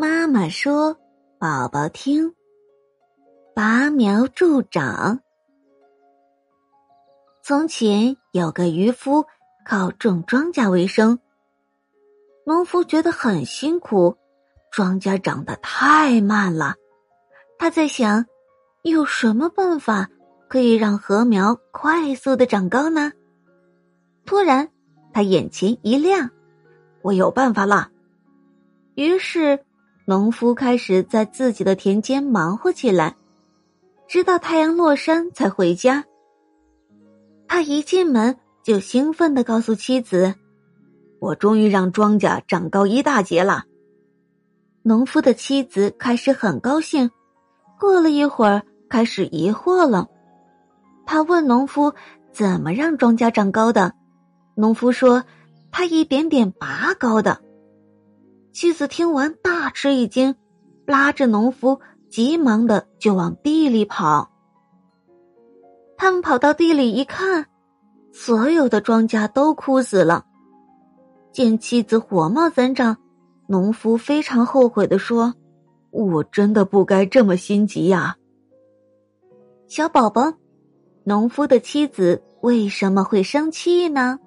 妈妈说：“宝宝听，拔苗助长。从前有个渔夫，靠种庄稼为生。农夫觉得很辛苦，庄稼长得太慢了。他在想，有什么办法可以让禾苗快速的长高呢？突然，他眼前一亮，我有办法了。于是。农夫开始在自己的田间忙活起来，直到太阳落山才回家。他一进门就兴奋的告诉妻子：“我终于让庄稼长高一大截了。”农夫的妻子开始很高兴，过了一会儿开始疑惑了。他问农夫：“怎么让庄稼长高的？”农夫说：“他一点点拔高的。”妻子听完大吃一惊，拉着农夫急忙的就往地里跑。他们跑到地里一看，所有的庄稼都枯死了。见妻子火冒三丈，农夫非常后悔的说：“我真的不该这么心急呀。”小宝宝，农夫的妻子为什么会生气呢？